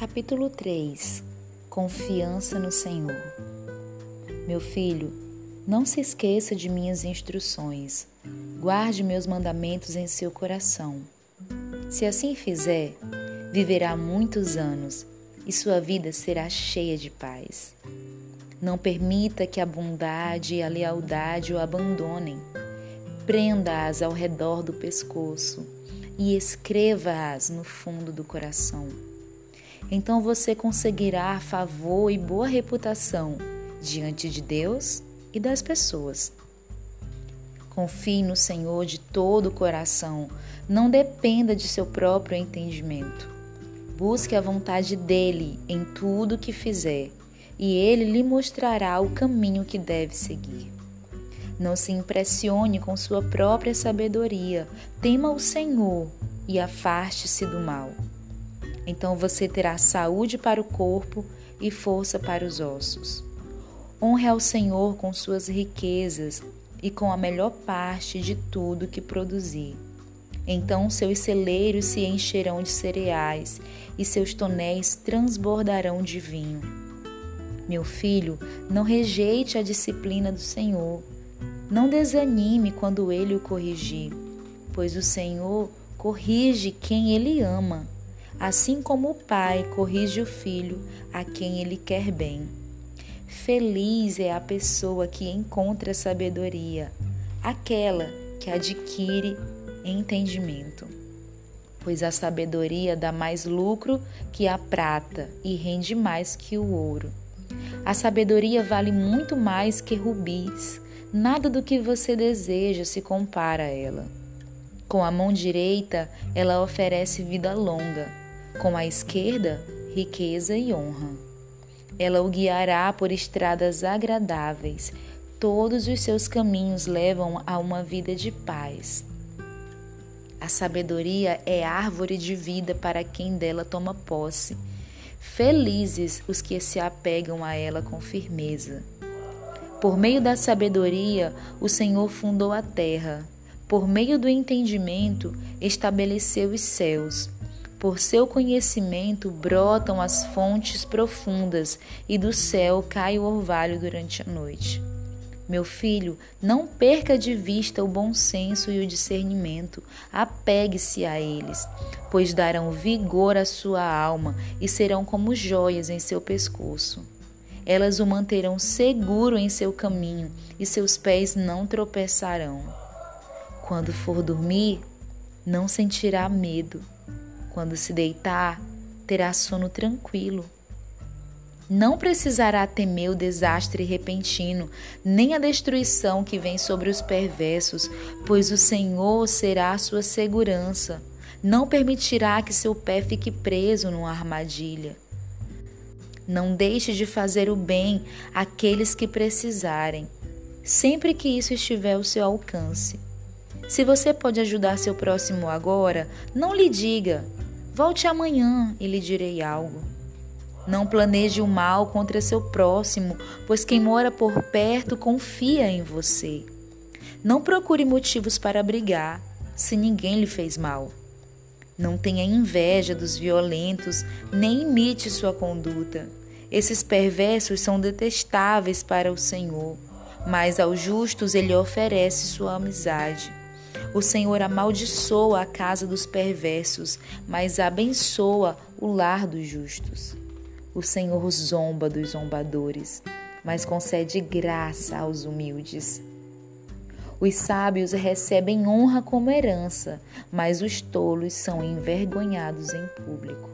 Capítulo 3 Confiança no Senhor Meu filho, não se esqueça de minhas instruções. Guarde meus mandamentos em seu coração. Se assim fizer, viverá muitos anos e sua vida será cheia de paz. Não permita que a bondade e a lealdade o abandonem. Prenda-as ao redor do pescoço e escreva-as no fundo do coração então você conseguirá favor e boa reputação diante de Deus e das pessoas. Confie no Senhor de todo o coração, não dependa de seu próprio entendimento. Busque a vontade dele em tudo que fizer, e ele lhe mostrará o caminho que deve seguir. Não se impressione com sua própria sabedoria, tema o Senhor e afaste-se do mal. Então você terá saúde para o corpo e força para os ossos. Honre ao Senhor com suas riquezas e com a melhor parte de tudo que produzir. Então seus celeiros se encherão de cereais e seus tonéis transbordarão de vinho. Meu filho, não rejeite a disciplina do Senhor. Não desanime quando ele o corrigir, pois o Senhor corrige quem ele ama assim como o pai corrige o filho a quem ele quer bem. Feliz é a pessoa que encontra sabedoria, aquela que adquire entendimento. Pois a sabedoria dá mais lucro que a prata e rende mais que o ouro. A sabedoria vale muito mais que rubis. Nada do que você deseja se compara a ela. Com a mão direita, ela oferece vida longa com a esquerda, riqueza e honra. Ela o guiará por estradas agradáveis. Todos os seus caminhos levam a uma vida de paz. A sabedoria é árvore de vida para quem dela toma posse. Felizes os que se apegam a ela com firmeza. Por meio da sabedoria, o Senhor fundou a terra. Por meio do entendimento, estabeleceu os céus. Por seu conhecimento brotam as fontes profundas e do céu cai o orvalho durante a noite. Meu filho, não perca de vista o bom senso e o discernimento, apegue-se a eles, pois darão vigor à sua alma e serão como joias em seu pescoço. Elas o manterão seguro em seu caminho e seus pés não tropeçarão. Quando for dormir, não sentirá medo quando se deitar, terá sono tranquilo. Não precisará temer o desastre repentino, nem a destruição que vem sobre os perversos, pois o Senhor será a sua segurança. Não permitirá que seu pé fique preso numa armadilha. Não deixe de fazer o bem àqueles que precisarem, sempre que isso estiver ao seu alcance. Se você pode ajudar seu próximo agora, não lhe diga, Volte amanhã e lhe direi algo. Não planeje o mal contra seu próximo, pois quem mora por perto confia em você. Não procure motivos para brigar, se ninguém lhe fez mal. Não tenha inveja dos violentos, nem imite sua conduta. Esses perversos são detestáveis para o Senhor, mas aos justos ele oferece sua amizade. O Senhor amaldiçoa a casa dos perversos, mas abençoa o lar dos justos. O Senhor zomba dos zombadores, mas concede graça aos humildes. Os sábios recebem honra como herança, mas os tolos são envergonhados em público.